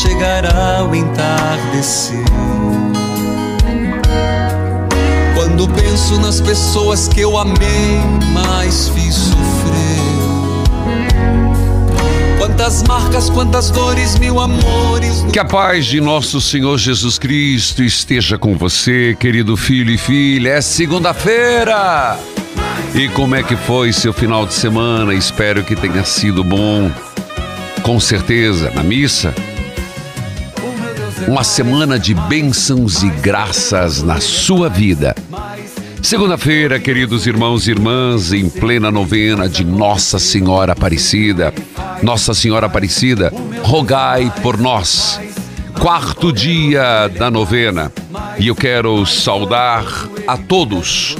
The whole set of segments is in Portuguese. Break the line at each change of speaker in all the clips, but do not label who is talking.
Chegará o entardecer. Quando penso nas pessoas que eu amei, mas fiz sofrer. Quantas marcas, quantas dores, mil amores.
Que a paz de nosso Senhor Jesus Cristo esteja com você, querido filho e filha. É segunda-feira! E como é que foi seu final de semana? Espero que tenha sido bom. Com certeza, na missa. Uma semana de bênçãos e graças na sua vida. Segunda-feira, queridos irmãos e irmãs, em plena novena de Nossa Senhora Aparecida. Nossa Senhora Aparecida, rogai por nós. Quarto dia da novena. E eu quero saudar a todos.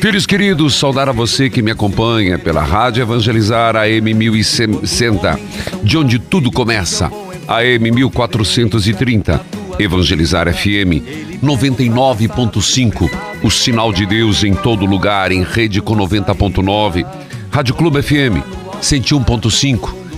Filhos queridos, saudar a você que me acompanha pela Rádio Evangelizar AM 1060, de onde tudo começa. AM 1430, Evangelizar FM 99.5, o sinal de Deus em todo lugar, em rede com 90.9, Rádio Clube FM 101.5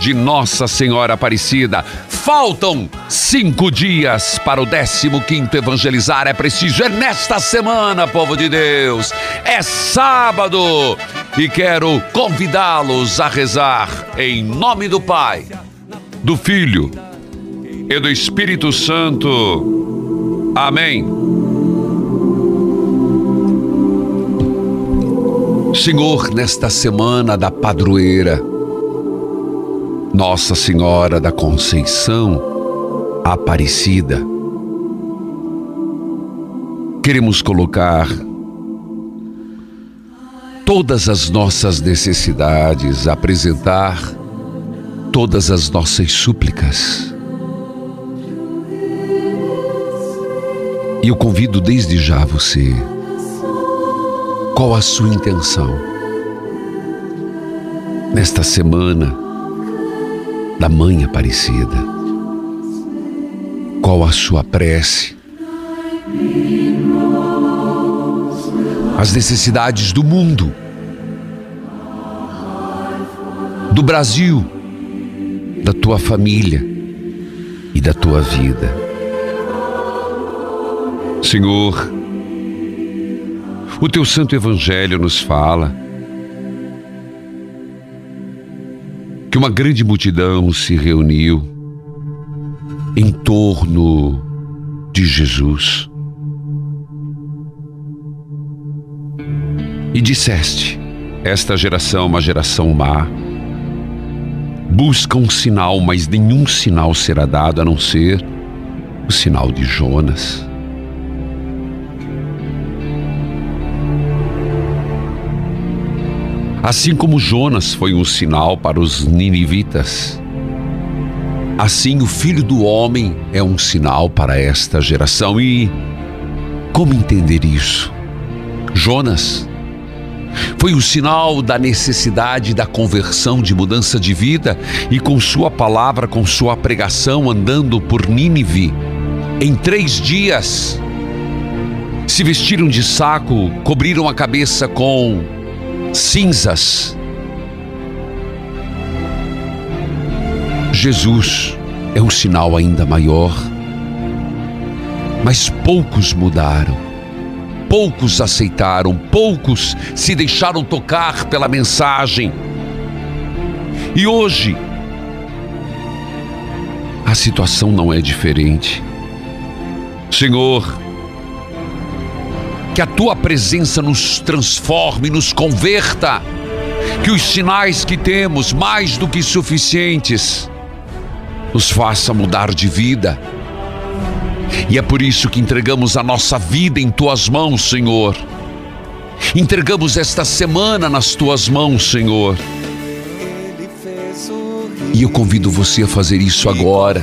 de Nossa Senhora Aparecida. Faltam cinco dias para o 15 Evangelizar. É preciso, é nesta semana, povo de Deus. É sábado e quero convidá-los a rezar em nome do Pai, do Filho e do Espírito Santo. Amém. Senhor, nesta semana da padroeira, Nossa Senhora da Conceição Aparecida, queremos colocar todas as nossas necessidades, apresentar todas as nossas súplicas. E eu convido desde já você, qual a sua intenção nesta semana da Mãe Aparecida? Qual a sua prece? As necessidades do mundo, do Brasil, da tua família e da tua vida. Senhor, o teu santo evangelho nos fala que uma grande multidão se reuniu em torno de Jesus. E disseste: Esta geração é uma geração má. Busca um sinal, mas nenhum sinal será dado a não ser o sinal de Jonas. Assim como Jonas foi um sinal para os ninivitas, Assim, o filho do homem é um sinal para esta geração. E como entender isso? Jonas foi o sinal da necessidade da conversão, de mudança de vida, e com sua palavra, com sua pregação, andando por Nínive, em três dias, se vestiram de saco, cobriram a cabeça com cinzas. Jesus é um sinal ainda maior, mas poucos mudaram poucos aceitaram, poucos se deixaram tocar pela mensagem. E hoje, a situação não é diferente. Senhor, que a tua presença nos transforme, nos converta, que os sinais que temos, mais do que suficientes, nos faça mudar de vida e é por isso que entregamos a nossa vida em tuas mãos, Senhor. Entregamos esta semana nas tuas mãos, Senhor. E eu convido você a fazer isso agora.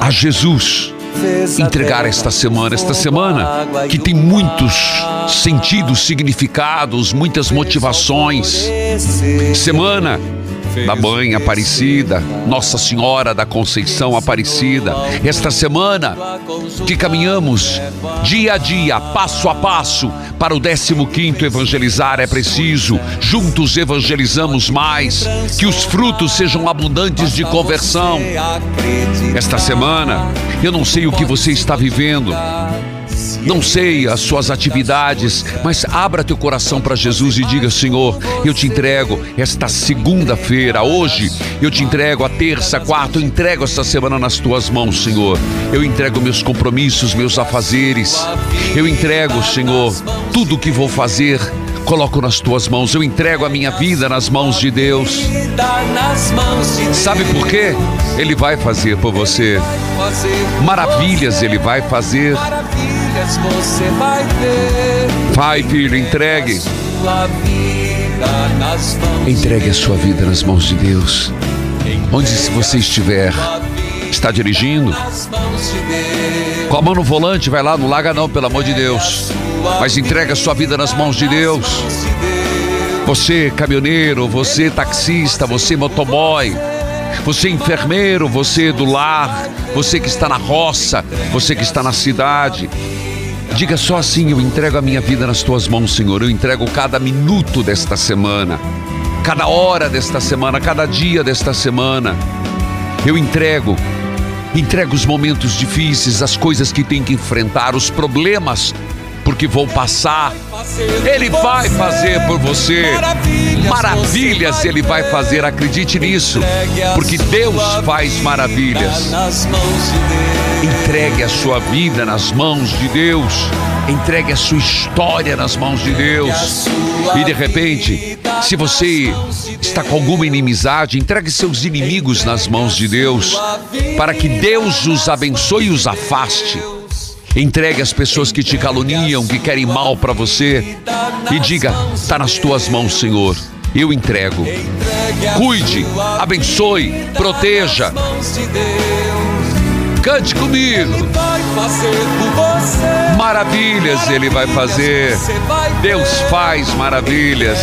A Jesus entregar esta semana, esta semana que tem muitos sentidos, significados, muitas motivações. Semana da Mãe Aparecida, Nossa Senhora da Conceição Aparecida. Esta semana que caminhamos dia a dia, passo a passo, para o 15 evangelizar é preciso. Juntos evangelizamos mais, que os frutos sejam abundantes de conversão. Esta semana, eu não sei o que você está vivendo. Não sei as suas atividades, mas abra teu coração para Jesus e diga: Senhor, eu te entrego esta segunda-feira, hoje, eu te entrego a terça, quarta, eu entrego esta semana nas tuas mãos, Senhor. Eu entrego meus compromissos, meus afazeres. Eu entrego, Senhor, tudo o que vou fazer coloco nas tuas mãos, eu entrego a minha vida nas mãos de Deus. Sabe por quê? Ele vai fazer por você. Maravilhas ele vai fazer. Vai, filho, entregue. Entregue a sua vida nas mãos de Deus. Onde se você estiver, está dirigindo, com a mão no volante, vai lá, não larga não, pelo amor de Deus. Mas entrega a sua vida nas mãos de Deus. Você caminhoneiro, você taxista, você motoboy, você enfermeiro, você do lar, você que está na roça, você que está na cidade. Diga só assim: Eu entrego a minha vida nas tuas mãos, Senhor. Eu entrego cada minuto desta semana, cada hora desta semana, cada dia desta semana. Eu entrego Entrega os momentos difíceis, as coisas que tem que enfrentar, os problemas, porque vão passar. Ele vai fazer por você. Maravilhas ele vai fazer, acredite nisso, porque Deus faz maravilhas. Entregue a sua vida nas mãos de Deus. Entregue a sua história nas mãos de Deus. E de repente, se você está com alguma inimizade, entregue seus inimigos nas mãos de Deus, para que Deus os abençoe e os afaste. Entregue as pessoas que te caluniam, que querem mal para você, e diga: está nas tuas mãos, Senhor. Eu entrego. Cuide, abençoe, proteja. Cante comigo. Maravilhas Ele vai fazer. Deus faz maravilhas.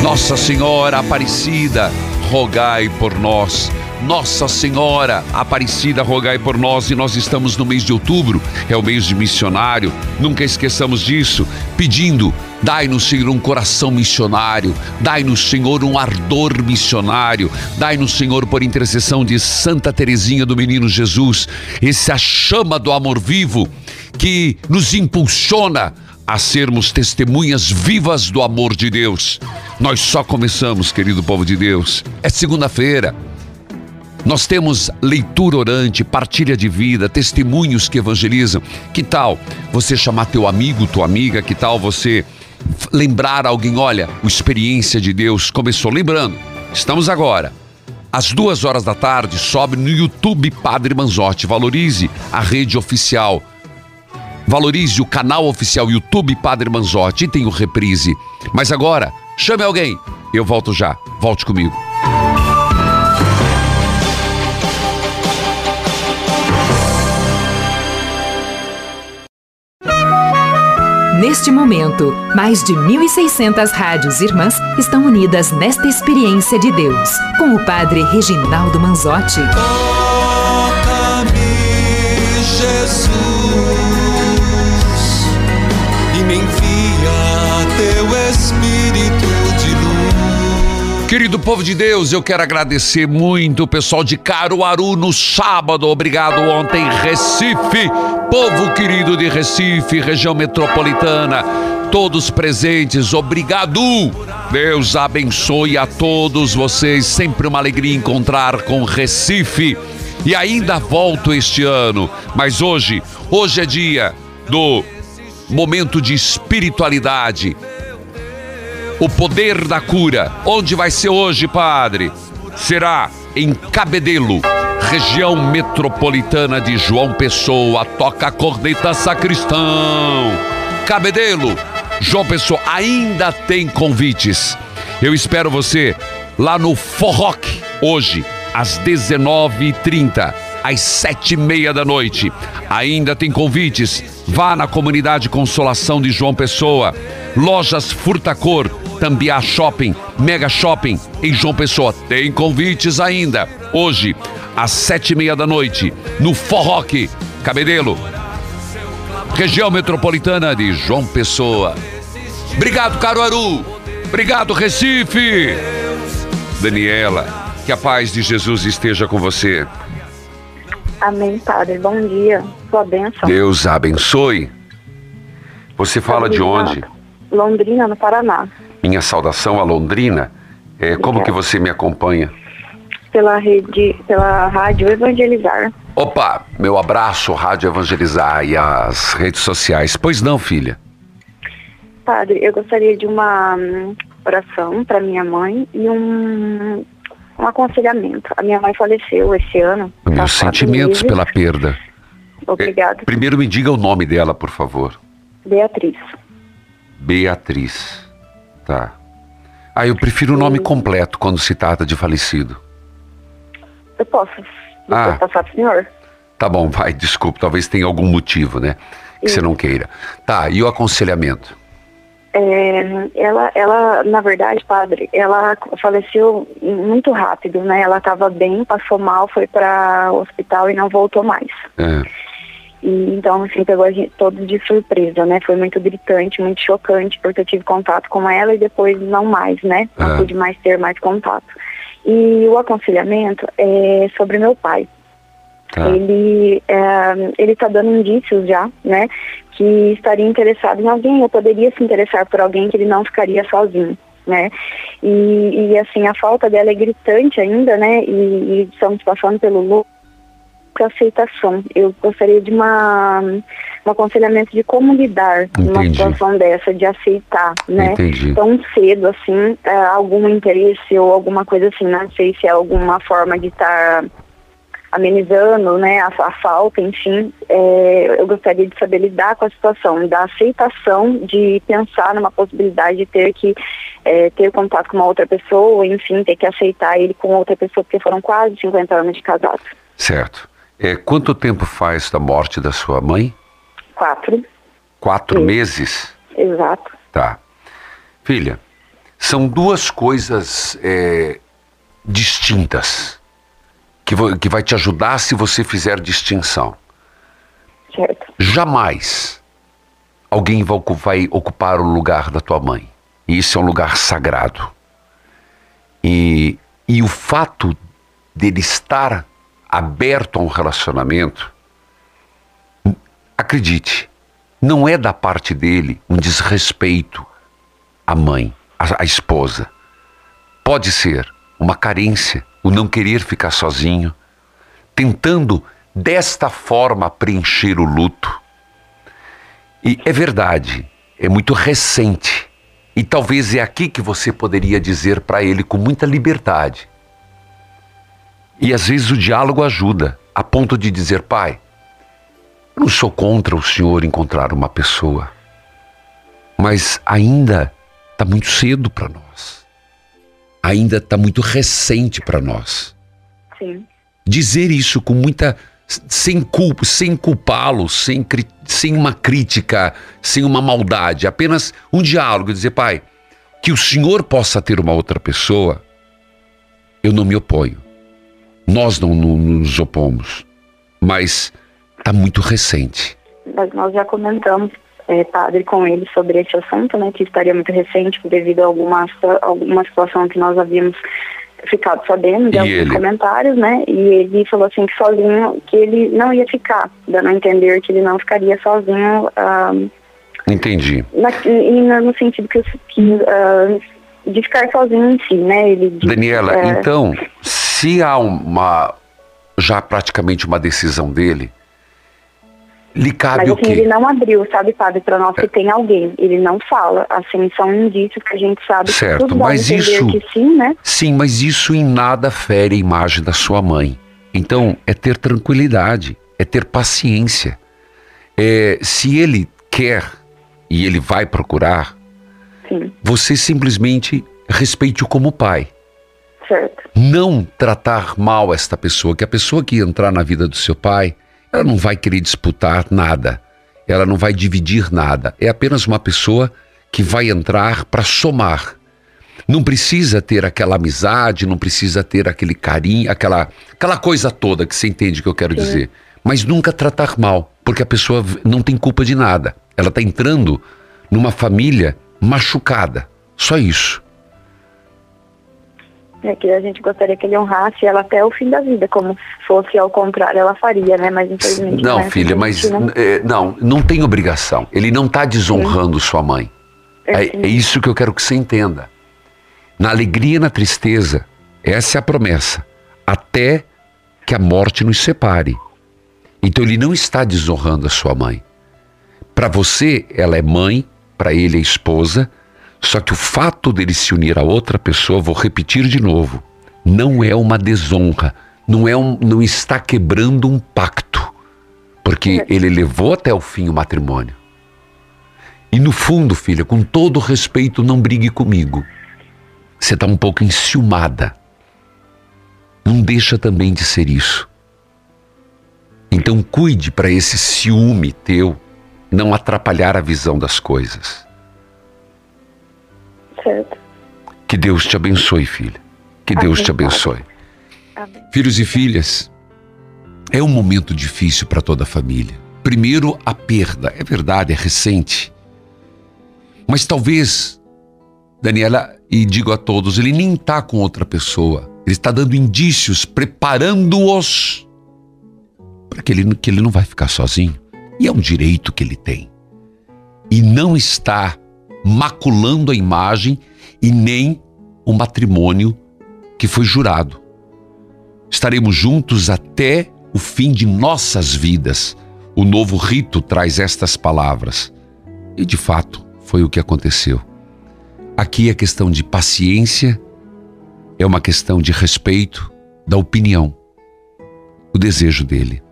Nossa Senhora Aparecida, rogai por nós. Nossa Senhora Aparecida, rogai por nós. E nós estamos no mês de outubro, é o mês de missionário. Nunca esqueçamos disso, pedindo Dai-nos, Senhor, um coração missionário. Dai-nos, Senhor, um ardor missionário. Dai-nos, Senhor, por intercessão de Santa Teresinha do Menino Jesus, essa chama do amor vivo que nos impulsiona a sermos testemunhas vivas do amor de Deus. Nós só começamos, querido povo de Deus. É segunda-feira. Nós temos leitura orante, partilha de vida, testemunhos que evangelizam. Que tal você chamar teu amigo, tua amiga? Que tal você lembrar alguém, olha, a experiência de Deus começou. Lembrando, estamos agora, às duas horas da tarde, sobe no YouTube Padre Manzotti. Valorize a rede oficial. Valorize o canal oficial YouTube Padre Manzotti e tem o reprise. Mas agora, chame alguém, Eu volto já. Volte comigo.
Neste momento, mais de 1.600 rádios irmãs estão unidas nesta experiência de Deus, com o Padre Reginaldo Manzotti.
Toca-me, Jesus, e me envia teu Espírito de luz.
Querido povo de Deus, eu quero agradecer muito o pessoal de Caruaru no sábado. Obrigado ontem, Recife. Povo querido de Recife, região metropolitana, todos presentes, obrigado. Deus abençoe a todos vocês. Sempre uma alegria encontrar com Recife. E ainda volto este ano, mas hoje, hoje é dia do momento de espiritualidade. O poder da cura. Onde vai ser hoje, padre? Será em Cabedelo, região metropolitana de João Pessoa. Toca a corneta sacristão. Cabedelo, João Pessoa, ainda tem convites. Eu espero você lá no Forroc, hoje, às 19h30, às 7h30 da noite. Ainda tem convites. Vá na comunidade Consolação de João Pessoa. Lojas Furtacor, Tambiá Shopping, Mega Shopping em João Pessoa. Tem convites ainda. Hoje, às sete e meia da noite, no Forroc, Cabedelo, região metropolitana de João Pessoa. Obrigado, Caruaru. Obrigado, Recife. Daniela, que a paz de Jesus esteja com você.
Amém, Padre. Bom dia. Sua bênção.
Deus abençoe. Você fala de onde?
Londrina, no Paraná.
Minha saudação a Londrina. É, como que você me acompanha?
Pela rede, pela rádio Evangelizar.
Opa, meu abraço, Rádio Evangelizar e as redes sociais. Pois não, filha?
Padre, eu gostaria de uma oração para minha mãe e um, um aconselhamento. A minha mãe faleceu esse ano.
Meus sentimentos
meses.
pela perda.
Obrigada.
É, primeiro me diga o nome dela, por favor.
Beatriz.
Beatriz. Tá. Ah, eu prefiro o nome completo quando se trata de falecido.
Eu posso
Ah.
passar pro senhor?
Tá bom, vai, desculpa, talvez tenha algum motivo, né? Que você não queira. Tá, e o aconselhamento?
É, ela, ela, na verdade, padre, ela faleceu muito rápido, né? Ela estava bem, passou mal, foi para o hospital e não voltou mais.
É,
E, então, assim, pegou a gente todos de surpresa, né? Foi muito gritante, muito chocante, porque eu tive contato com ela e depois não mais, né? Não
Ah.
pude mais ter mais contato. E o aconselhamento é sobre meu pai.
Tá.
Ele é, ele está dando indícios já, né? Que estaria interessado em alguém, eu poderia se interessar por alguém que ele não ficaria sozinho, né? E, e assim, a falta dela é gritante ainda, né? E, e estamos passando pelo luto aceitação. Eu gostaria de uma um aconselhamento de como lidar numa situação dessa, de aceitar, né?
Entendi.
Tão cedo assim, é, algum interesse ou alguma coisa assim, não sei se é alguma forma de estar amenizando, né, a, a falta, enfim, é, eu gostaria de saber lidar com a situação, da aceitação de pensar numa possibilidade de ter que é, ter contato com uma outra pessoa, enfim, ter que aceitar ele com outra pessoa, porque foram quase 50 anos de casado.
Certo. É, quanto tempo faz da morte da sua mãe?
Quatro,
Quatro
Sim.
meses?
exato.
Tá. Filha, são duas coisas é, distintas que, que vai te ajudar se você fizer distinção.
Certo.
Jamais alguém vai, ocu- vai ocupar o lugar da tua mãe. E isso é um lugar sagrado. E, e o fato dele estar aberto a um relacionamento, acredite, não é da parte dele um desrespeito à mãe, à, à esposa. Pode ser uma carência, o não querer ficar sozinho, tentando desta forma preencher o luto. E é verdade, é muito recente. E talvez é aqui que você poderia dizer para ele com muita liberdade. E às vezes o diálogo ajuda, a ponto de dizer: pai, eu não sou contra o senhor encontrar uma pessoa, mas ainda está muito cedo para nós. Ainda está muito recente para nós.
Sim.
Dizer isso com muita. sem culpa, sem culpá-lo, sem, sem uma crítica, sem uma maldade, apenas um diálogo, dizer, pai, que o senhor possa ter uma outra pessoa, eu não me oponho. Nós não, não nos opomos. Mas está muito recente.
Mas nós já comentamos, é, padre, com ele sobre esse assunto, né, que estaria muito recente devido a alguma, alguma situação que nós havíamos ficado sabendo de
E
alguns
ele?
comentários, né, e ele falou assim que sozinho, que ele não ia ficar, dando a entender que ele não ficaria sozinho, ah,
Entendi.
na, e na- no sentido que, que ah, de ficar sozinho em si, né, ele
Daniela,
é,
então, se há uma. já praticamente uma decisão dele, lhe cabe
Mas
o
assim,
quê?
ele não abriu, sabe, padre, para nós que tem alguém. Ele não fala. Assim, são indícios que a gente sabe
Certo,
que tudo
mas isso-
que sim, né?
Sim, mas isso em nada fere a imagem da sua mãe. Então, é ter tranquilidade, é ter paciência. É, se ele quer e ele vai procurar,
Sim,
você simplesmente respeite-o como pai.
certo.
Não tratar mal esta pessoa, que a pessoa que entrar na vida do seu pai, ela não vai querer disputar nada, ela não vai dividir nada. É apenas uma pessoa que vai entrar para somar. Não precisa ter aquela amizade, não precisa ter aquele carinho, aquela, aquela coisa toda que você entende que eu quero dizer. Mas nunca tratar mal, porque a pessoa não tem culpa de nada. Ela está entrando numa família machucada. Só isso.
É que a gente gostaria que ele honrasse ela até o fim da vida, como se fosse ao contrário, ela faria, né? Mas infelizmente
Não,
é
filha, mas
não-
é, não, não tem obrigação. Ele não está desonrando sua mãe. É,
sim.
é isso que eu quero que você entenda. Na alegria e na tristeza, essa é a promessa. Até que a morte nos separe. Então ele não está desonrando a sua mãe. Para você, ela é mãe, para ele é esposa. Só que o fato dele se unir a outra pessoa, vou repetir de novo, não é uma desonra, não é um, não está quebrando um pacto, porque ele levou até o fim o matrimônio. E no fundo, filha, com todo respeito, não brigue comigo. Você está um pouco enciumada. Não deixa também de ser isso. Então cuide para esse ciúme teu não atrapalhar a visão das coisas.
Certo.
Que Deus te abençoe, filha. Que Deus te
Amém,
abençoe.
Amém.
Filhos e filhas, é um momento difícil para toda a família. Primeiro, a perda. É verdade, é recente. Mas talvez, Daniela, e digo a todos, ele nem está com outra pessoa. Ele está dando indícios, preparando-os para que ele, que ele não vai ficar sozinho. E é um direito que ele tem. E não está maculando a imagem e nem o matrimônio que foi jurado. Estaremos juntos até o fim de nossas vidas. O novo rito traz estas palavras. E de fato, foi o que aconteceu. Aqui é questão de paciência, é uma questão de respeito, da opinião, o desejo dele.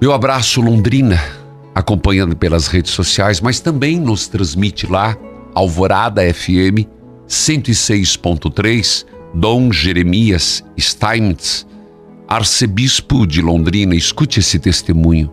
Meu abraço, Londrina, acompanhando pelas redes sociais, mas também nos transmite lá, Alvorada FM 106.3, Dom Jeremias Steinmetz, arcebispo de Londrina. Escute esse testemunho.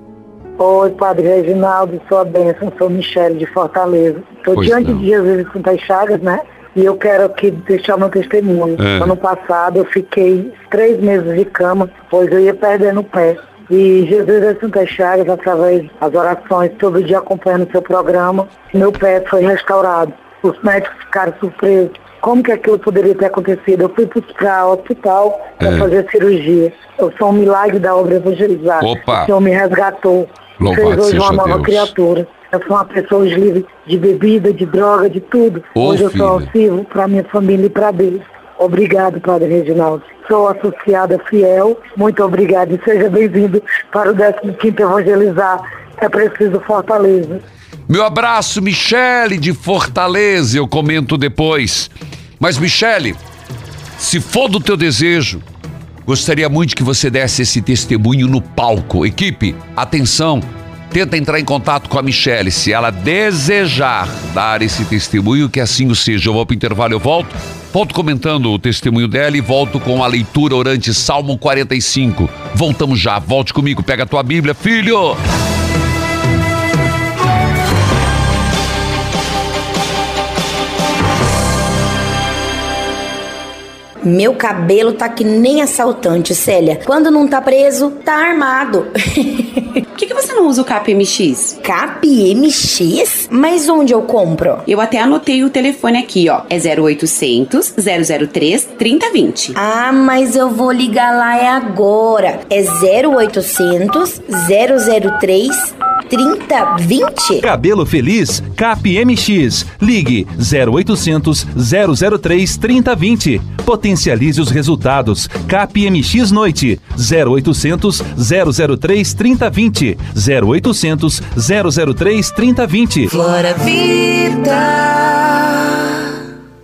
Oi, Padre Reginaldo, sua bênção, sou Michele de Fortaleza. Estou diante
não.
de Jesus em Santas Chagas, né? E eu quero aqui deixar meu testemunho.
É.
Ano passado eu fiquei três meses de cama, pois eu ia perdendo o pé. E Jesus Santas Chagas, através das orações, todo dia acompanhando o seu programa, meu pé foi restaurado. Os médicos ficaram surpresos. Como que aquilo poderia ter acontecido? Eu fui para o hospital para
É.
fazer cirurgia. Eu sou um milagre da obra evangelizada.
Opa!
O Senhor me resgatou.
Louvado
fez hoje uma
seja
nova
Deus.
criatura. Eu sou uma pessoa hoje livre de bebida, de droga, de tudo.
Ô,
hoje eu sou auxílio para minha família e para Deus. Obrigado, Padre Reginaldo. Sou associada fiel. Muito obrigado e seja bem-vindo para o 15º Evangelizar. É preciso fortaleza.
Meu abraço, Michele de Fortaleza. Eu comento depois. Mas, Michele, se for do teu desejo, gostaria muito que você desse esse testemunho no palco. Equipe, atenção, tenta entrar em contato com a Michelle. Se ela desejar dar esse testemunho, que assim o seja. Eu vou para o intervalo, eu volto. Volto comentando o testemunho dela e volto com a leitura orante Salmo 45. Voltamos já, volte comigo, pega a tua Bíblia, filho!
Meu cabelo tá que nem assaltante, Célia. Quando não tá preso, tá armado.
Por que, que você não usa o CapMX?
CapMX? Mas onde eu compro?
Eu até anotei o telefone aqui, ó. É 0800 003 3020.
Ah, mas eu vou ligar lá é agora. É 0800 003 3020?
Cabelo Feliz, CapMX. Ligue 0800 003 3020. Potencialize os resultados. CapMX Noite. 0800 003 3020. 0800 003 3020.
Flora Vida.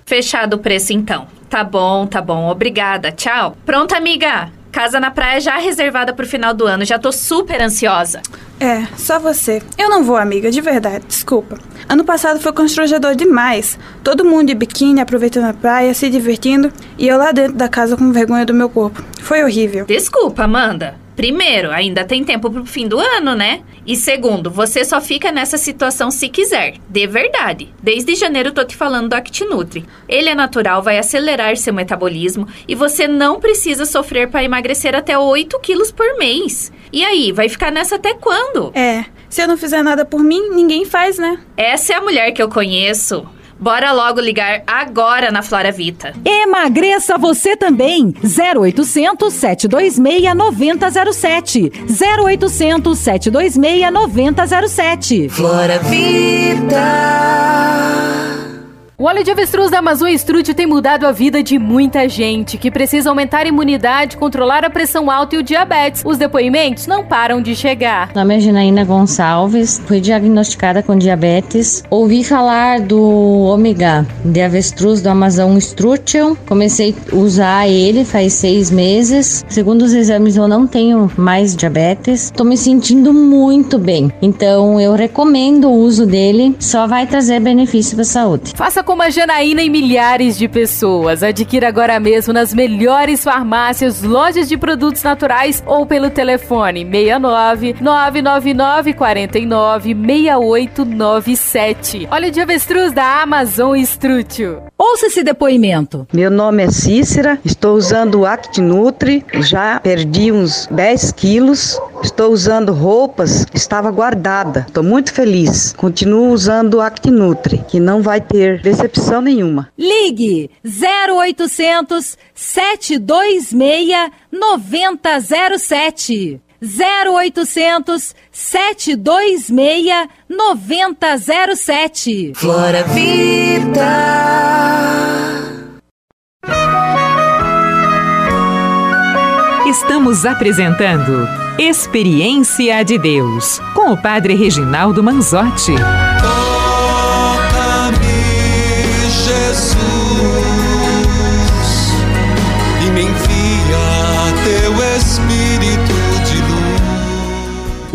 Fechado o preço então. Tá bom, tá bom. Obrigada. Tchau. Pronto, amiga. Casa na praia já reservada pro final do ano. Já tô super ansiosa.
É, só você. Eu não vou, amiga, de verdade, desculpa. Ano passado foi constrangedor demais. Todo mundo de biquíni, aproveitando a praia, se divertindo, e eu lá dentro da casa com vergonha do meu corpo. Foi horrível.
Desculpa, Amanda. Primeiro, ainda tem tempo pro fim do ano, né? E segundo, você só fica nessa situação se quiser. De verdade. Desde janeiro tô te falando do ActiNutri. Ele é natural, vai acelerar seu metabolismo e você não precisa sofrer para emagrecer até 8 quilos por mês. E aí, vai ficar nessa até quando?
É, se eu não fizer nada por mim, ninguém faz, né?
Essa é a mulher que eu conheço. Bora logo ligar agora na Flora Vita.
Emagreça você também. 0800 726 9007. 0800 726 9007.
Flora Vida.
O óleo de avestruz da Amazon Strut tem mudado a vida de muita gente que precisa aumentar a imunidade, controlar a pressão alta e o diabetes. Os depoimentos não param de chegar.
Meu nome é Janaína Gonçalves, fui diagnosticada com diabetes. Ouvi falar do ômega de avestruz do Amazon Strutium. Comecei a usar ele faz seis meses. Segundo os exames, eu não tenho mais diabetes. Estou me sentindo muito bem. Então, eu recomendo o uso dele. Só vai trazer benefício para a saúde.
Faça como a Janaína e milhares de pessoas. Adquira agora mesmo nas melhores farmácias, lojas de produtos naturais ou pelo telefone 69 999 49 6897. Olha de avestruz da Amazon Estrútil.
Ouça esse depoimento.
Meu nome é Cícera, estou usando o ActiNutri, já perdi uns 10 quilos, estou usando roupas, estava guardada, estou muito feliz. Continuo usando o ActiNutri, que não vai ter decepção nenhuma.
Ligue 0800 726 9007. 0800 726 9007.
Flora Vida.
Estamos apresentando Experiência de Deus com o Padre Reginaldo Manzotti.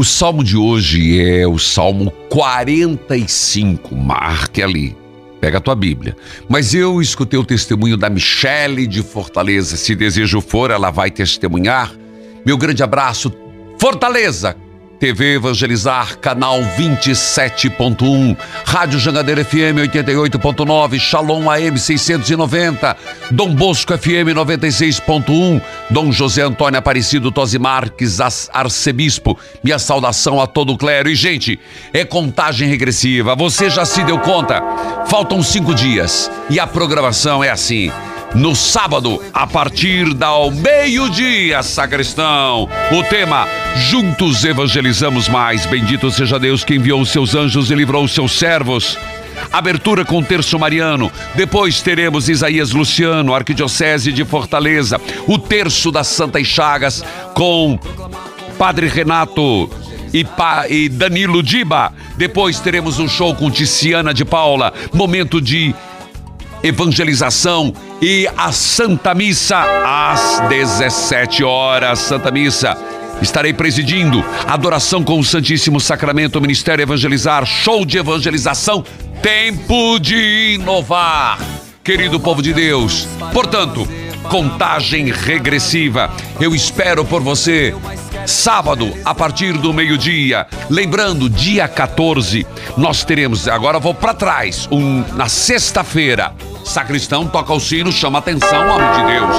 O salmo de hoje é o Salmo 45. Marque ali. Pega a tua Bíblia. Mas eu escutei o testemunho da Michele de Fortaleza. Se desejo for, ela vai testemunhar. Meu grande abraço. Fortaleza! TV Evangelizar, canal 27.1, Rádio Jangadeira FM 88.9, Shalom AM 690, Dom Bosco FM 96.1, Dom José Antônio Aparecido Tosi Marques, arcebispo. Minha saudação a todo o clero. E, gente, é contagem regressiva. Você já se deu conta? Faltam cinco dias e a programação é assim. No sábado, a partir da ao meio-dia, sacristão. O tema: Juntos evangelizamos mais. Bendito seja Deus que enviou os seus anjos e livrou os seus servos. Abertura com terço mariano. Depois teremos Isaías Luciano, Arquidiocese de Fortaleza. O terço das Santas Chagas com Padre Renato e, pa, e Danilo Diba. Depois teremos um show com Ticiana de Paula. Momento de evangelização e a Santa Missa às 17 horas. Santa Missa Estarei presidindo adoração com o Santíssimo Sacramento, Ministério Evangelizar, show de evangelização, tempo de inovar. Querido povo de Deus, portanto, contagem regressiva. Eu espero por você. Sábado, a partir do meio-dia. Lembrando, dia 14, nós teremos. Agora vou para trás. Um, na sexta-feira, sacristão toca o sino, chama atenção, homem de Deus.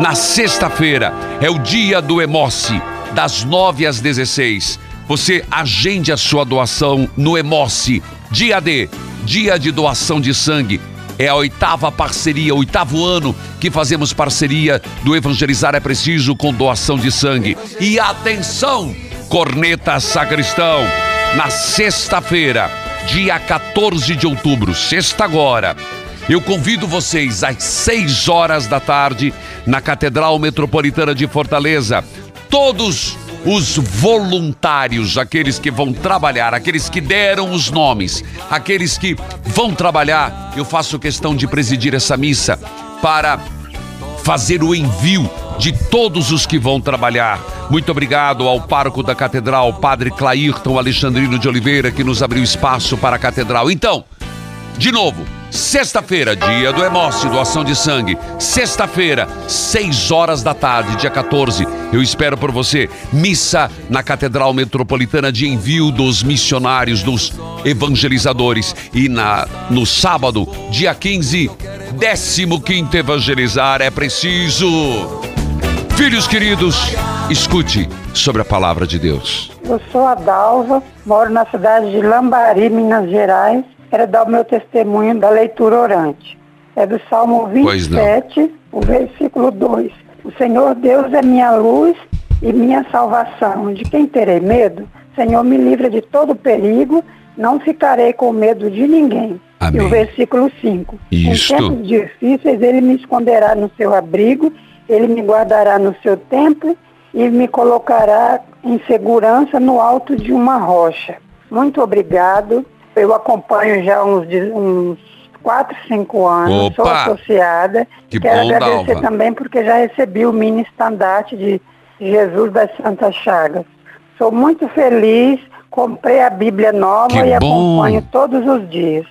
Na sexta-feira é o dia do Emoce, das 9 às 16. Você agende a sua doação no Emoce. Dia D, dia de doação de sangue. É a oitava parceria, oitavo ano que fazemos parceria do Evangelizar é Preciso com doação de sangue. E atenção, corneta sacristão, na sexta-feira, dia 14 de outubro, sexta agora. Eu convido vocês às 6 horas da tarde na Catedral Metropolitana de Fortaleza. Todos os voluntários, aqueles que vão trabalhar, aqueles que deram os nomes, aqueles que vão trabalhar, eu faço questão de presidir essa missa para fazer o envio de todos os que vão trabalhar. Muito obrigado ao pároco da Catedral, Padre Clairton Alexandrino de Oliveira, que nos abriu espaço para a Catedral. Então, de novo, sexta-feira, dia do Emoce, doação de sangue. Sexta-feira, 6 horas da tarde, dia 14. Eu espero por você. Missa na Catedral Metropolitana de Envio dos Missionários, dos Evangelizadores. E na, no sábado, dia 15, 15 Evangelizar é preciso. Filhos queridos, escute sobre a palavra de Deus.
Eu sou a Dalva, moro na cidade de Lambari, Minas Gerais. Quero dar o meu testemunho da leitura orante. É do Salmo
Pois não.
27, o versículo 2. O Senhor Deus é minha luz e minha salvação. De quem terei medo? Senhor, me livra de todo perigo. Não ficarei com medo de ninguém.
Amém.
E o versículo 5.
Isto.
Em tempos difíceis, ele me esconderá no seu abrigo, ele me guardará no seu templo e me colocará em segurança no alto de uma rocha. Muito obrigado. Eu acompanho já uns, uns 4, 5 anos, sou
Opa!
associada.
Que
Quero
bom,
agradecer
Dalva.
também porque já recebi o mini estandarte de Jesus das Santas Chagas. Sou muito feliz, comprei a Bíblia nova
Que
e
bom!
acompanho todos os dias.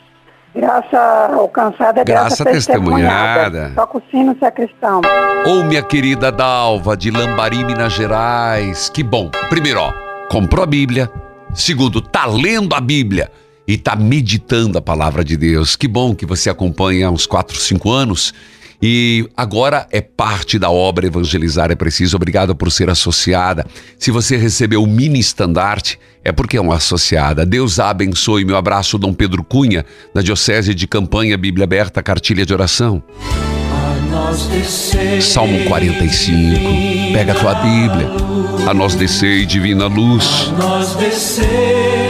Graça alcançada graça,
Graça testemunhada.
Toca o sino, sacristão.
Ô, minha querida Dalva, de Lambari, Minas Gerais. Que bom. Primeiro, ó, comprou a Bíblia. Segundo, tá lendo a Bíblia e tá meditando a palavra de Deus. Que bom que você acompanha há uns 4, 5 anos. E agora é parte da obra Evangelizar é Preciso. Obrigado por ser associada. Se você recebeu o mini estandarte, é porque é uma associada. Deus a abençoe. Meu abraço, Dom Pedro Cunha, da Diocese de Campanha, Bíblia Aberta, Cartilha de Oração. Salmo 45. Pega a tua Bíblia. A nós descei divina luz.
Nós descei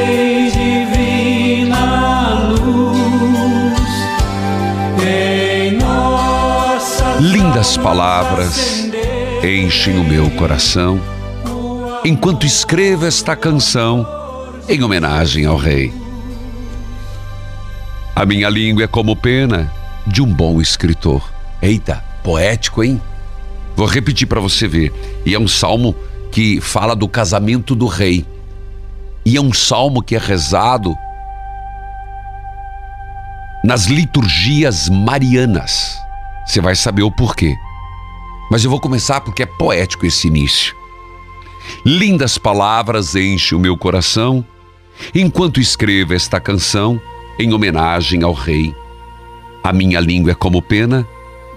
Lindas palavras enchem o meu coração enquanto escrevo esta canção em homenagem ao Rei. A minha língua é como pena de um bom escritor. Eita, poético, hein? Vou repetir para você ver. E é um salmo que fala do casamento do rei. E é um salmo que é rezado nas liturgias marianas. Você vai saber o porquê. Mas eu vou começar porque é poético esse início. Lindas palavras enchem o meu coração enquanto escrevo esta canção em homenagem ao rei. A minha língua é como pena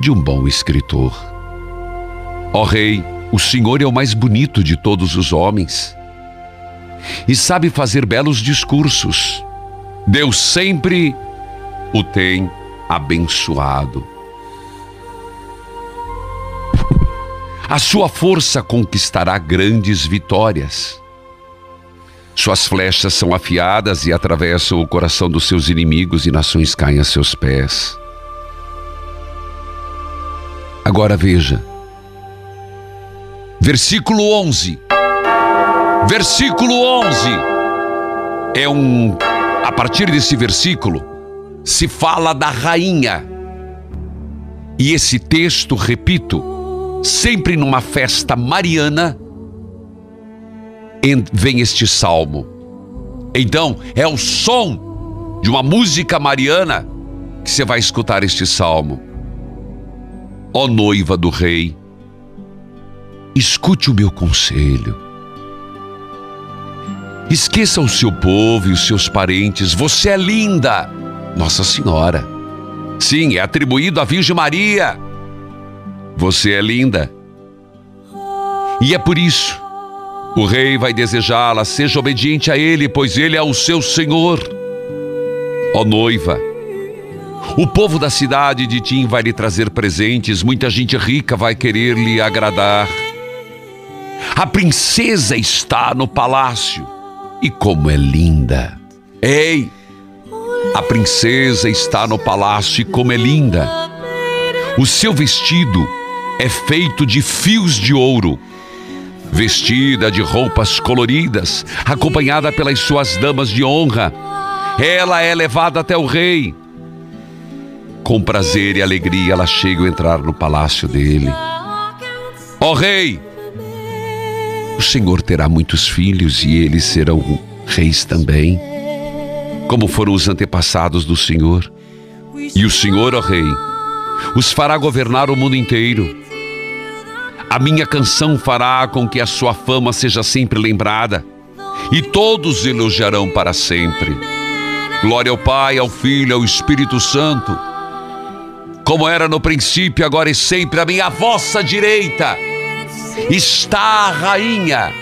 de um bom escritor. Ó Rei, o Senhor é o mais bonito de todos os homens e sabe fazer belos discursos. Deus sempre o tem abençoado. A sua força conquistará grandes vitórias. Suas flechas são afiadas e atravessam o coração dos seus inimigos e nações caem a seus pés. Agora veja. Versículo 11. Versículo 11. É um. A partir desse versículo, se fala da rainha. E esse texto, repito, sempre numa festa mariana, vem este salmo. Então, é o som de uma música mariana que você vai escutar este salmo. Ó noiva do rei, escute o meu conselho. Esqueça o seu povo e os seus parentes. Você é linda, Nossa Senhora. Sim, é atribuído à Virgem Maria. Você é linda. E é por isso. O rei vai desejá-la, seja obediente a ele, pois ele é o seu senhor. Ó noiva, o povo da cidade de Tim vai lhe trazer presentes, muita gente rica vai querer lhe agradar. A princesa está no palácio. E como é linda! Ei! A princesa está no palácio e como é linda! O seu vestido é feito de fios de ouro. Vestida de roupas coloridas, acompanhada pelas suas damas de honra, ela é levada até o rei. Com prazer e alegria, ela chega a entrar no palácio dele. Ó rei, o Senhor terá muitos filhos e eles serão reis também, como foram os antepassados do Senhor. E o Senhor, ó Rei, os fará governar o mundo inteiro. A minha canção fará com que a sua fama seja sempre lembrada, e todos elogiarão para sempre. Glória ao Pai, ao Filho, ao Espírito Santo, como era no princípio, agora e sempre, a minha vossa direita está a rainha,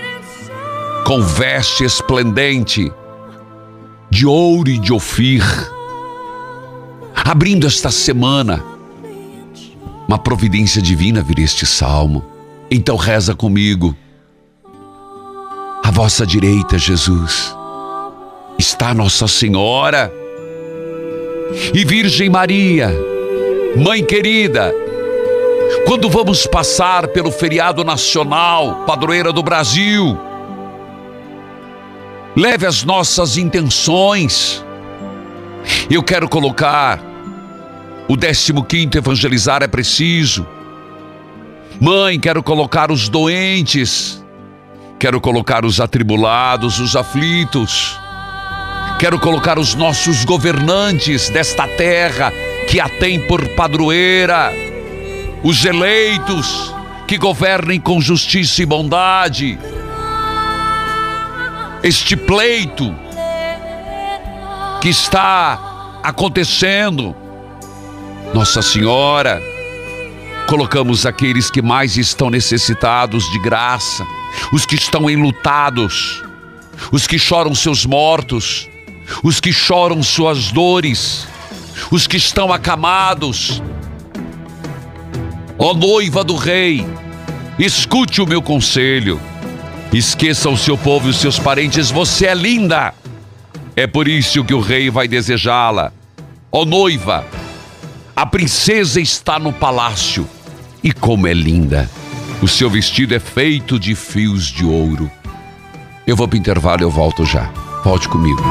com veste esplendente, de ouro e de ofir, abrindo esta semana, uma providência divina vir este salmo. Então reza comigo. À vossa direita, Jesus, está Nossa Senhora e Virgem Maria, Mãe querida. Quando vamos passar pelo feriado nacional, padroeira do Brasil, leve as nossas intenções. Eu quero colocar o 15 evangelizar é preciso. Mãe, quero colocar os doentes. Quero colocar os atribulados, os aflitos. Quero colocar os nossos governantes desta terra que a tem por padroeira. Os eleitos que governem com justiça e bondade. Este pleito que está acontecendo. Nossa Senhora, colocamos aqueles que mais estão necessitados de graça, os que estão enlutados, os que choram seus mortos, os que choram suas dores, os que estão acamados. Ó noiva do rei, escute o meu conselho. Esqueça o seu povo e os seus parentes, você é linda. É por isso que o rei vai desejá-la. Ó noiva, a princesa está no palácio. E como é linda! O seu vestido é feito de fios de ouro. Eu vou para o intervalo e eu volto já. Volte comigo.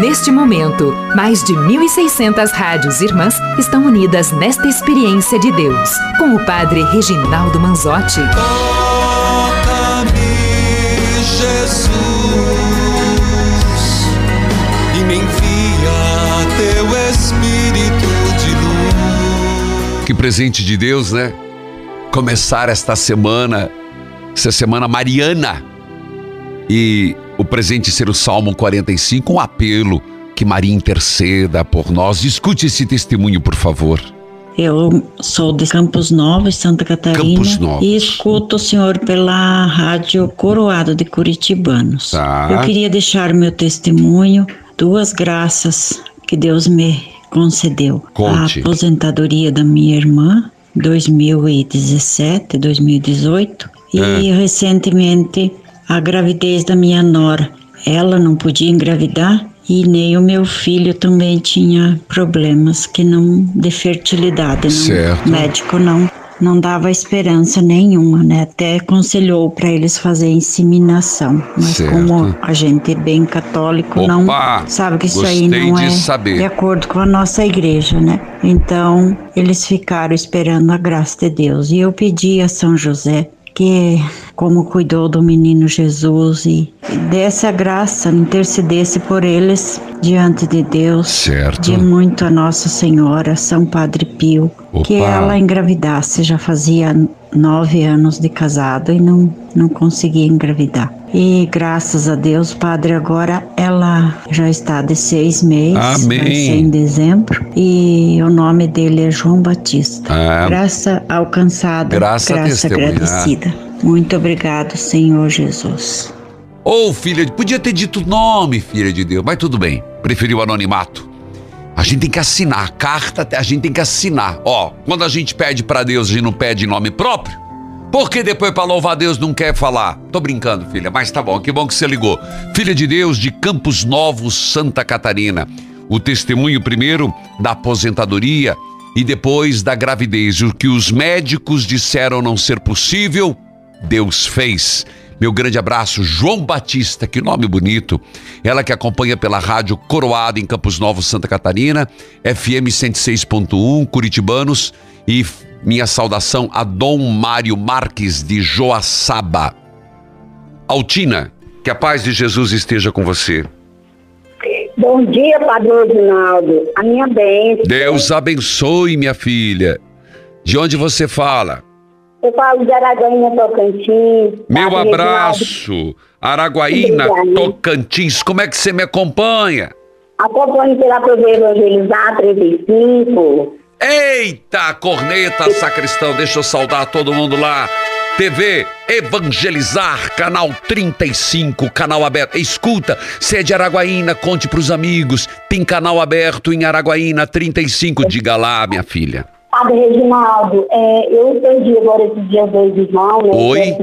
Neste momento, mais de 1.600 rádios irmãs estão unidas nesta experiência de Deus, com o Padre Reginaldo Manzotti.
Que presente de Deus, né? Começar esta semana, essa semana mariana. E o presente ser o Salmo 45, um apelo que Maria interceda por nós. Escute esse testemunho, por favor.
Eu sou de Campos Novos, Santa Catarina,
Campos Novos.
e escuto o senhor pela rádio Coroado de Curitibanos.
Tá.
Eu queria deixar meu testemunho, duas graças que Deus me concedeu.
Conte.
A aposentadoria da minha irmã, 2017, 2018, e
É.
recentemente a gravidez da minha nora. Ela não podia engravidar e nem o meu filho também tinha problemas que não de fertilidade, não,
Certo.
médico não não dava esperança nenhuma, né? Até aconselhou para eles fazer inseminação, mas
Certo.
como a gente é bem católico,
Opa,
não sabe que isso aí não
de
é
saber.
de acordo com a nossa igreja, né? Então eles ficaram esperando a graça de Deus e eu pedi a São José que como cuidou do menino Jesus e desse a graça, intercedesse por eles diante de Deus,
Certo.
de muito a Nossa Senhora, São Padre Pio, que
Opa.
ela engravidasse, já fazia nove anos de casado e não, não conseguia engravidar. E graças a Deus, Padre, agora ela já está de seis meses,
Amém.
vai ser em dezembro, e o nome dele é João Batista.
Ah.
Graça alcançada,
Graça
graça agradecida. Muito obrigado, Senhor Jesus.
Ô, filha, de- podia ter dito nome, filha de Deus, mas tudo bem. Preferiu anonimato. A gente tem que assinar. A carta a gente tem que assinar. Ó, quando a gente pede pra Deus, a gente não pede em nome próprio. Por que depois pra louvar Deus não quer falar? Tô brincando, filha, mas tá bom, que bom que você ligou. Filha de Deus de Campos Novos, Santa Catarina. O testemunho primeiro da aposentadoria e depois da gravidez. O que os médicos disseram não ser possível, Deus fez. Meu grande abraço, João Batista, que nome bonito. Ela que acompanha pela rádio Coroado em Campos Novos, Santa Catarina, FM 106.1, Curitibanos. E minha saudação a Dom Mário Marques de Joaçaba. Altina, que a paz de Jesus esteja com você.
Bom dia, Padre Reginaldo. A minha bênção.
Deus abençoe, minha filha. De onde você fala?
Eu falo de Araguaína, Tocantins.
Meu abraço. Araguaína. Tocantins. Como é que você me acompanha?
Acompanhe pela TV Evangelizar 35.
Eita, corneta, sacristão, deixa eu saudar todo mundo lá. TV Evangelizar, canal 35, canal aberto. Escuta, se é de Araguaína, conte pros amigos. Tem canal aberto em Araguaína 35. Diga lá, minha filha.
Padre Reginaldo, é, eu perdi agora esses dias dois irmãos, né?
Oi?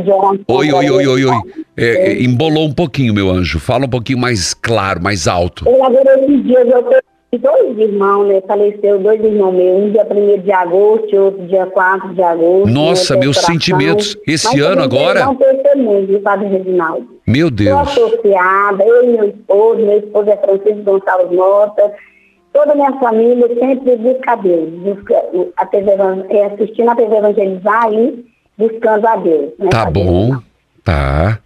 Oi, oi, oi, oi, oi. É, é, embolou um pouquinho, meu anjo. Fala um pouquinho mais claro, mais alto.
Eu agora esses dias eu perdi dois irmãos, né? Faleceu dois irmãos meus, um dia 1 de agosto outro dia 4 de agosto.
Nossa,
né,
meus
coração.
sentimentos. Esse
Mas
ano agora?
Não testemunho, Padre Reginaldo?
Meu Deus.
associada, eu e meu esposo, meu esposo é Francisco Gonçalves Mota, toda a minha família sempre busca a Deus, busca a TV, assistindo a TV Evangelizar e buscando a Deus. Né,
Tá bom, tá.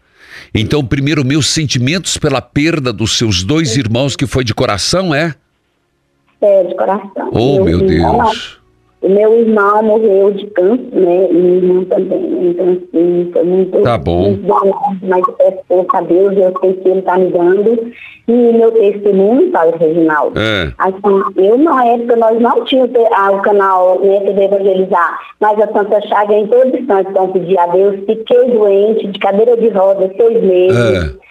Então, primeiro, meus sentimentos pela perda dos seus dois irmãos, que foi de coração, é?
É, de coração.
Oh, meu
irmão-
Deus.
O meu irmão morreu de câncer, né? E minha irmã também. né? Então, assim, foi muito.
Tá bom.
muito doloroso, mas eu peço força a Deus, eu sei que Ele está me dando. E meu testemunho, Padre Reginaldo.
É.
Assim, eu na época nós não tínhamos ah, o canal né, TV Evangelizar, mas a Santa Chaga em todo instante então pedir a Deus, fiquei doente, de cadeira de rodas, seis meses.
É.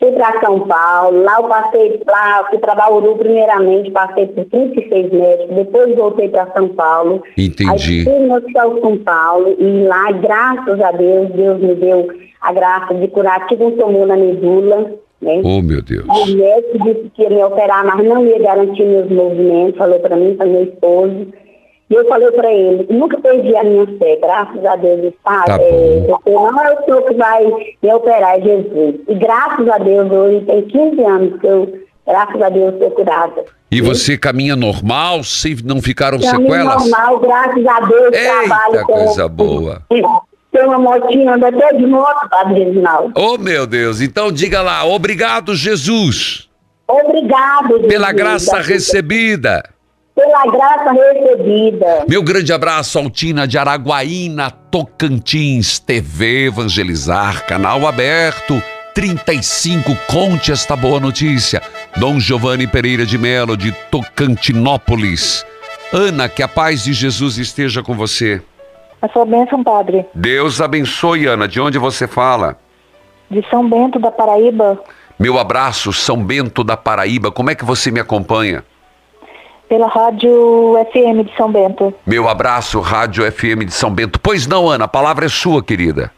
Fui para São Paulo, lá eu passei, lá fui para Bauru primeiramente, passei por 36 médicos, depois voltei para São Paulo.
Entendi.
Aí fui no Hospital São Paulo e lá, graças a Deus, Deus me deu a graça de curar, tive um tumor na medula, né?
Oh, meu Deus.
O médico disse que ia me operar, mas não ia garantir meus movimentos, falou para mim, para meu esposo. E eu falei para ele, nunca perdi a minha fé, graças a Deus, ele sabe,
Tá
é, porque não é o Senhor que vai me operar, é Jesus. E graças a Deus, hoje tem 15 anos que eu, graças a Deus, sou curada.
E você caminha normal, sem não ficaram
mim,
sequelas?
normal, graças a Deus, trabalho
Eita,
com...
coisa boa.
Tem uma motinha, anda até de moto, Padre Reginaldo.
Oh, meu Deus. Então, diga lá, obrigado, Jesus,
Obrigado,
pela
Jesus,
graça
da-
recebida.
Pela graça recebida.
Meu grande abraço, Altina de Araguaína, Tocantins, TV Evangelizar, canal aberto, 35, conte esta boa notícia. Dom Giovanni Pereira de Melo, de Tocantinópolis. Ana, que a paz de Jesus esteja com você.
A sua bênção, padre.
Deus abençoe, Ana. De onde você fala?
De São Bento da Paraíba,
Meu abraço, São Bento da Paraíba. Como é que você me acompanha?
Pela rádio FM de São Bento.
Meu abraço, Rádio FM de São Bento. Pois não, Ana, a palavra é sua, querida.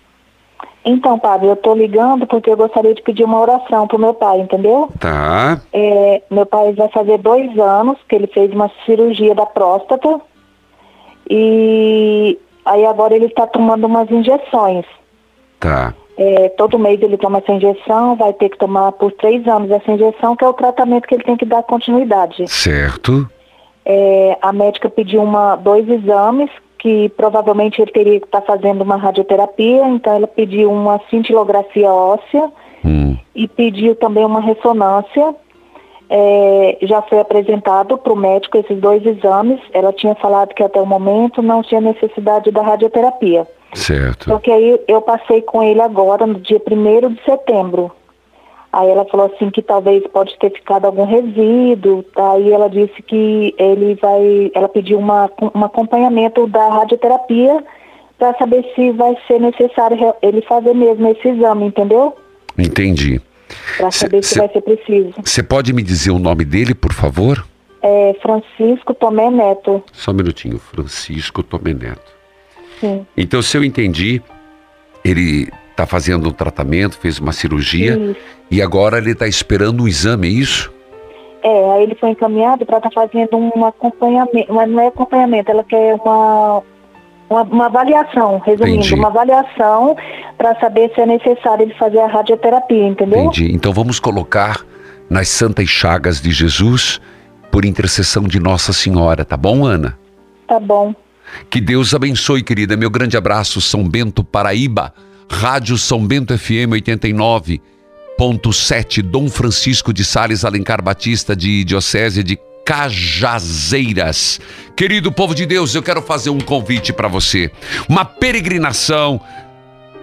Então, padre, eu tô ligando porque eu gostaria de pedir uma oração pro meu pai, entendeu?
Tá.
É, meu pai vai fazer dois anos que ele fez uma cirurgia da próstata e Aí agora ele está tomando umas injeções.
Tá.
É, todo mês ele toma essa injeção, vai ter que tomar por três anos essa injeção, que é o tratamento que ele tem que dar continuidade.
Certo.
É, a médica pediu uma, dois exames, que provavelmente ele teria que estar fazendo uma radioterapia, então ela pediu uma cintilografia óssea e pediu também uma ressonância. É, já foi apresentado para o médico esses dois exames. Ela tinha falado que até o momento não tinha necessidade da radioterapia.
Certo.
Só que aí eu passei com ele agora, no dia 1 de setembro. Aí ela falou assim que talvez pode ter ficado algum resíduo. Aí ela disse que ele vai. Ela pediu uma, um acompanhamento da radioterapia para saber se vai ser necessário ele fazer mesmo esse exame, entendeu?
Entendi.
Para saber se
cê-
vai ser preciso.
Você pode me dizer o nome dele, por favor?
É Francisco Tomé Neto.
Só um minutinho. Francisco Tomé Neto.
Sim.
Então, se eu entendi, ele está fazendo um tratamento, fez uma cirurgia
Isso.
e agora ele está esperando um exame, é isso?
É, aí ele foi encaminhado para estar fazendo um acompanhamento, mas não é acompanhamento, ela quer uma, uma, uma avaliação, resumindo,
Entendi.
uma avaliação para saber se é necessário ele fazer a radioterapia, entendeu?
Entendi. Então vamos colocar nas santas chagas de Jesus por intercessão de Nossa Senhora, tá bom, Ana?
Tá bom.
Que Deus abençoe, querida. Meu grande abraço, São Bento, Paraíba. Rádio São Bento FM 89.7, Dom Francisco de Sales Alencar Batista, de Diocese de Cajazeiras. Querido povo de Deus, eu quero fazer um convite para você. Uma peregrinação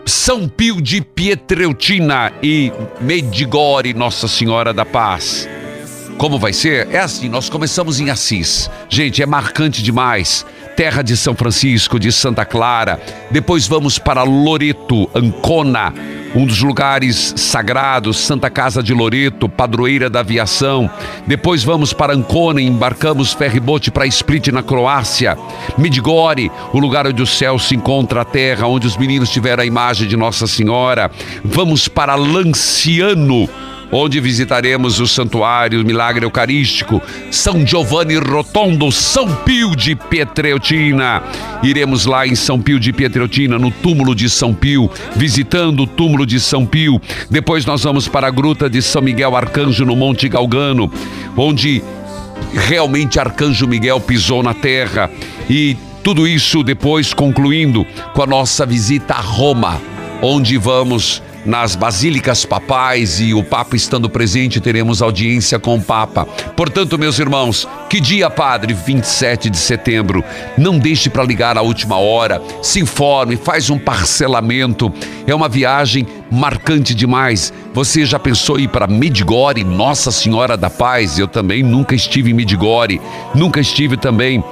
São Pio de Pietreutina e Medigore, Nossa Senhora da Paz. Como vai ser? É assim, nós começamos em Assis. Gente, é marcante demais. Terra de São Francisco, de Santa Clara. Depois vamos para Loreto, Ancona, um dos lugares sagrados, Santa Casa de Loreto, padroeira da aviação. Depois vamos para Ancona e embarcamos ferryboat para Split, na Croácia. Midgore, o lugar onde o céu se encontra a terra, onde os meninos tiveram a imagem de Nossa Senhora. Vamos para Lanciano onde visitaremos o Santuário Milagre Eucarístico, São Giovanni Rotondo, São Pio de Pietreutina. Iremos lá em São Pio de Pietreutina, no túmulo de São Pio, visitando o túmulo de São Pio. Depois nós vamos para a gruta de São Miguel Arcanjo, no Monte Galgano, onde realmente Arcanjo Miguel pisou na terra. E tudo isso depois concluindo com a nossa visita a Roma, onde vamos nas basílicas papais e o Papa estando presente, teremos audiência com o Papa. Portanto, meus irmãos, que dia, Padre? 27 de setembro. Não deixe para ligar à última hora. Se informe, faz um parcelamento. É uma viagem marcante demais. Você já pensou em ir para Medigore, Nossa Senhora da Paz? Eu também nunca estive em Medigore. Nunca estive também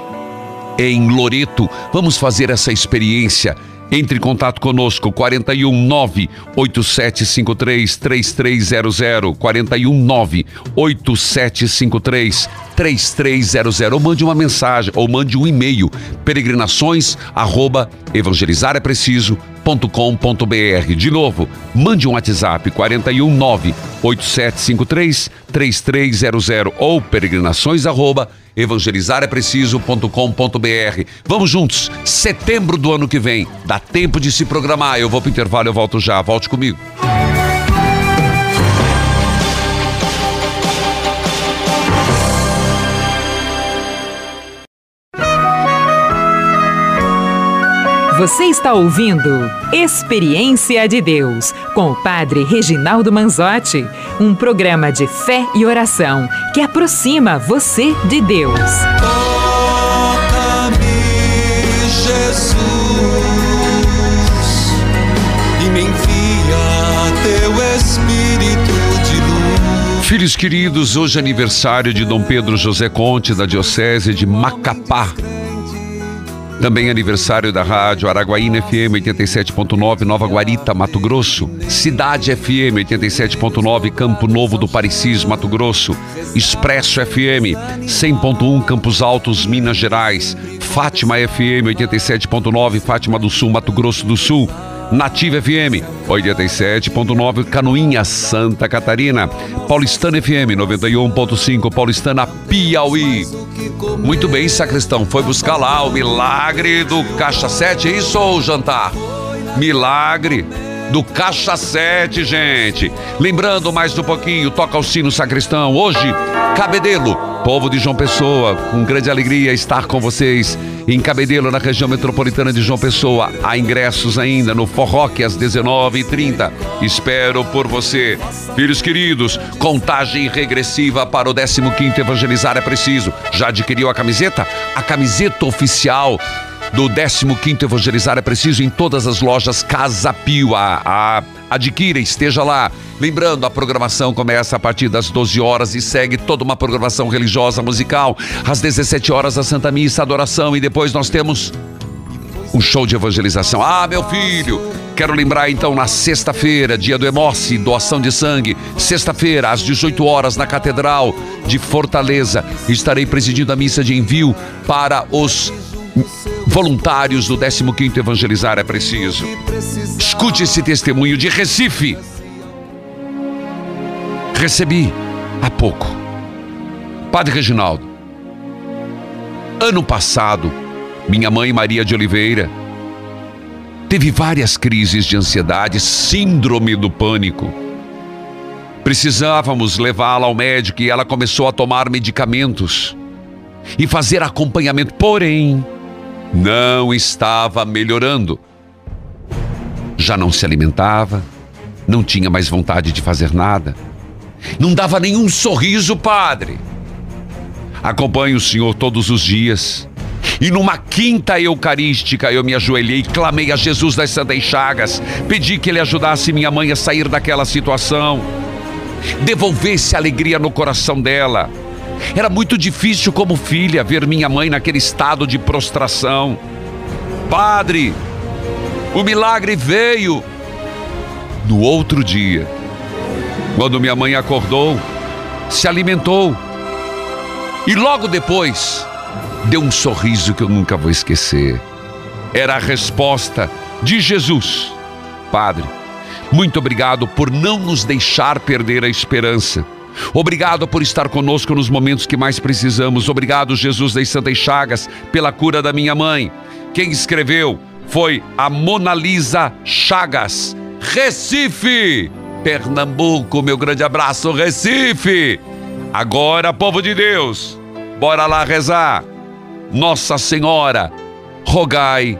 em Loreto. Vamos fazer essa experiência. Entre em contato conosco, 419 8753 3300 419 8753 3300 ou mande uma mensagem ou mande um e-mail peregrinações arroba evangelizarepreciso.com.br de novo, mande um WhatsApp 419 8753 3300 ou peregrinações arroba evangelizarepreciso.com.br. Vamos juntos, setembro do ano que vem. Dá tempo de se programar. Eu vou pro intervalo, eu volto já. Volte comigo.
Você está ouvindo Experiência de Deus com o Padre Reginaldo Manzotti, um programa de fé e oração que aproxima você de Deus.
Toca-me, Jesus, e me envia teu Espírito de luz.
Filhos queridos, hoje é aniversário de Dom Pedro José Conte, da Diocese de Macapá. Também aniversário da rádio Araguaína FM 87.9, Nova Guarita, Mato Grosso. Cidade FM 87.9, Campo Novo do Parecis, Mato Grosso. Expresso FM 100.1, Campos Altos, Minas Gerais. Fátima FM 87.9, Fátima do Sul, Mato Grosso do Sul. Nativa FM 87.9 Canoinha, Santa Catarina. Paulistana FM 91.5 Paulistana, Piauí. Muito bem, sacristão. Foi buscar lá o milagre do Caixa 7, é isso ou jantar? Milagre do Caixa 7, gente. Lembrando mais um pouquinho, toca o sino sacristão. Hoje, Cabedelo, povo de João Pessoa, com grande alegria estar com vocês em Cabedelo, na região metropolitana de João Pessoa. Há ingressos ainda no Forroque às 19h30. Espero por você. Filhos queridos, contagem regressiva para o 15º Evangelizar é Preciso. Já adquiriu a camiseta? A camiseta oficial do 15º Evangelizar é Preciso em todas as lojas Casa Pio. A, a, adquira, esteja lá. Lembrando, a programação começa a partir das 12 horas e segue toda uma programação religiosa musical. Às 17 horas, a Santa Missa, adoração e depois nós temos um show de evangelização. Ah, meu filho! Quero lembrar então na sexta-feira, dia do Emoce, doação de sangue. Sexta-feira, às 18 horas, na Catedral de Fortaleza, estarei presidindo a missa de envio para os voluntários do 15º Evangelizar é Preciso. Escute esse testemunho de Recife. Recebi há pouco. Padre Reginaldo. Ano passado, minha mãe Maria de Oliveira teve várias crises de ansiedade, síndrome do pânico. Precisávamos levá-la ao médico e ela começou a tomar medicamentos e fazer acompanhamento. Porém, não estava melhorando. Já não se alimentava, não tinha mais vontade de fazer nada. Não dava nenhum sorriso, padre. Acompanho o senhor todos os dias. E numa quinta eucarística eu me ajoelhei, clamei a Jesus das Santas Chagas, pedi que ele ajudasse minha mãe a sair daquela situação, devolvesse alegria no coração dela. Era muito difícil, como filha, ver minha mãe naquele estado de prostração. Padre, o milagre veio. No outro dia, quando minha mãe acordou, se alimentou e logo depois deu um sorriso que eu nunca vou esquecer. Era a resposta de Jesus. Padre, muito obrigado por não nos deixar perder a esperança. Obrigado por estar conosco nos momentos que mais precisamos. Obrigado, Jesus das Santas Chagas, pela cura da minha mãe. Quem escreveu foi a Mona Lisa Chagas, Recife, Pernambuco. Meu grande abraço, Recife. Agora, povo de Deus, bora lá rezar. Nossa Senhora, rogai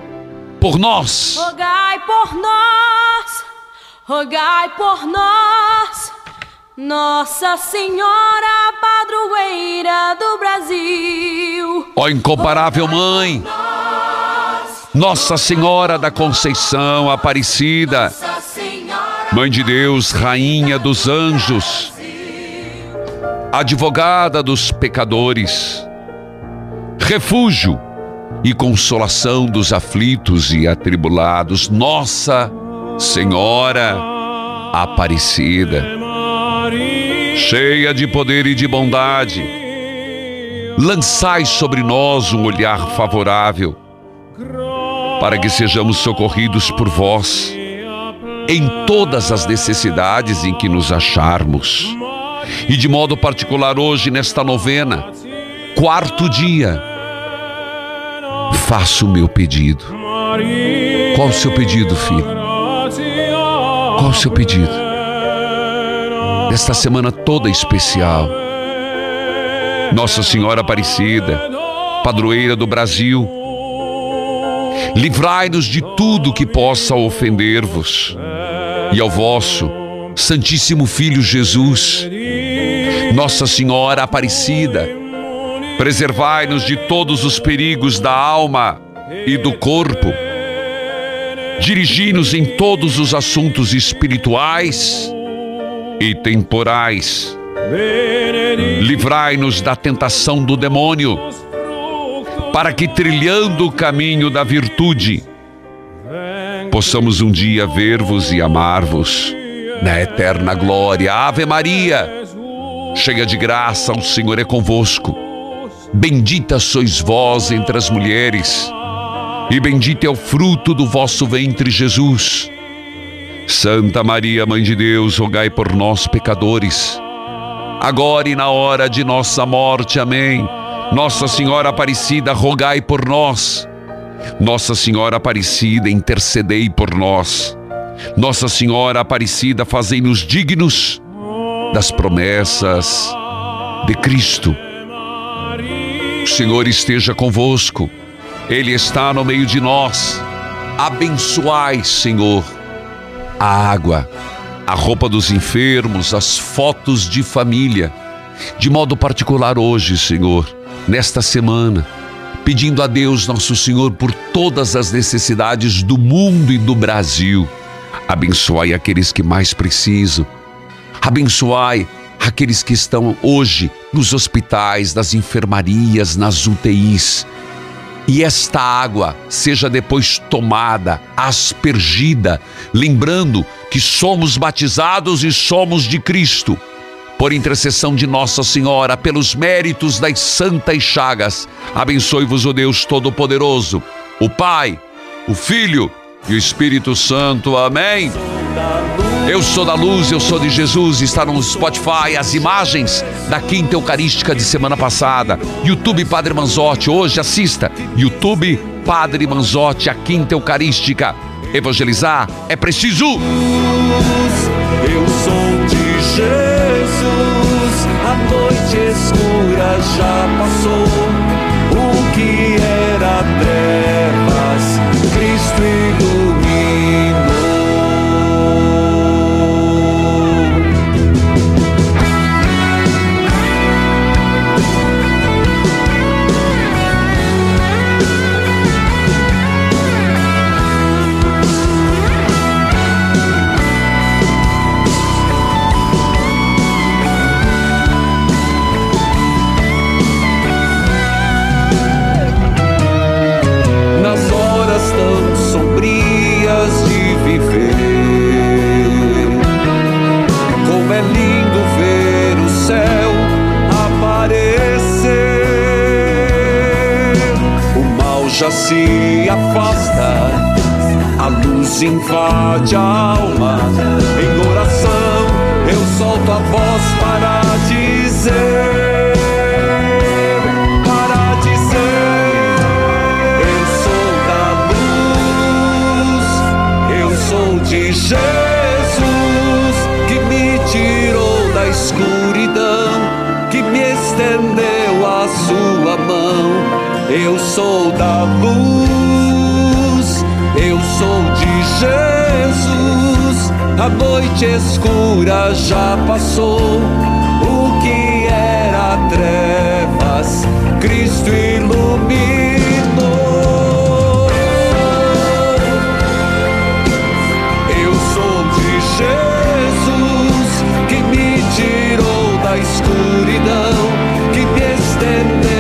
por nós.
Rogai por nós, rogai por nós. Nossa Senhora Padroeira do Brasil.
Ó incomparável mãe, Nossa Senhora da Conceição Aparecida, Mãe de Deus, Rainha dos Anjos, Advogada dos pecadores, Refúgio e consolação dos aflitos e atribulados, Nossa Senhora Aparecida cheia de poder e de bondade. Lançai sobre nós um olhar favorável, para que sejamos socorridos por vós em todas as necessidades em que nos acharmos. E de modo particular hoje, nesta novena, quarto dia, faço o meu pedido. Qual o seu pedido, filho? Qual o seu pedido? Nesta semana toda especial. Nossa Senhora Aparecida, padroeira do Brasil, livrai-nos de tudo que possa ofender-vos e ao vosso Santíssimo Filho Jesus. Nossa Senhora Aparecida, preservai-nos de todos os perigos da alma e do corpo. Dirigi-nos em todos os assuntos espirituais e temporais. Livrai-nos da tentação do demônio, para que, trilhando o caminho da virtude, possamos um dia ver-vos e amar-vos na eterna glória. Ave Maria, cheia de graça, o Senhor é convosco. Bendita sois vós entre as mulheres, e bendito é o fruto do vosso ventre, Jesus. Santa Maria, Mãe de Deus, rogai por nós, pecadores, agora e na hora de nossa morte. Amém. Nossa Senhora Aparecida, rogai por nós. Nossa Senhora Aparecida, intercedei por nós. Nossa Senhora Aparecida, fazei-nos dignos das promessas de Cristo. O Senhor esteja convosco, Ele está no meio de nós. Abençoai, Senhor, a água, a roupa dos enfermos, as fotos de família, de modo particular hoje, Senhor, nesta semana, pedindo a Deus, nosso Senhor, por todas as necessidades do mundo e do Brasil. Abençoai aqueles que mais precisam. Abençoai aqueles que estão hoje nos hospitais, nas enfermarias, nas UTIs. E esta água seja depois tomada, aspergida, lembrando que somos batizados e somos de Cristo. Por intercessão de Nossa Senhora, pelos méritos das santas chagas, abençoe-vos o Deus Todo-Poderoso, o Pai, o Filho e o Espírito Santo. Amém. Eu sou da luz, eu sou de Jesus. Está no Spotify as imagens da Quinta Eucarística de semana passada. YouTube Padre Manzotti, hoje assista. YouTube Padre Manzotti, a Quinta Eucarística. Evangelizar é preciso.
Eu sou de Jesus, a noite escura já passou. Já se afasta, a luz invade a alma. Em oração eu solto a voz para dizer. Para dizer, eu sou da luz, eu sou de Jesus, que me tirou da escuridão, que me estendeu a sua mão. Eu sou da luz, eu sou de Jesus, a noite escura já passou. O que era trevas, Cristo iluminou. Eu sou de Jesus, que me tirou da escuridão, que me estendeu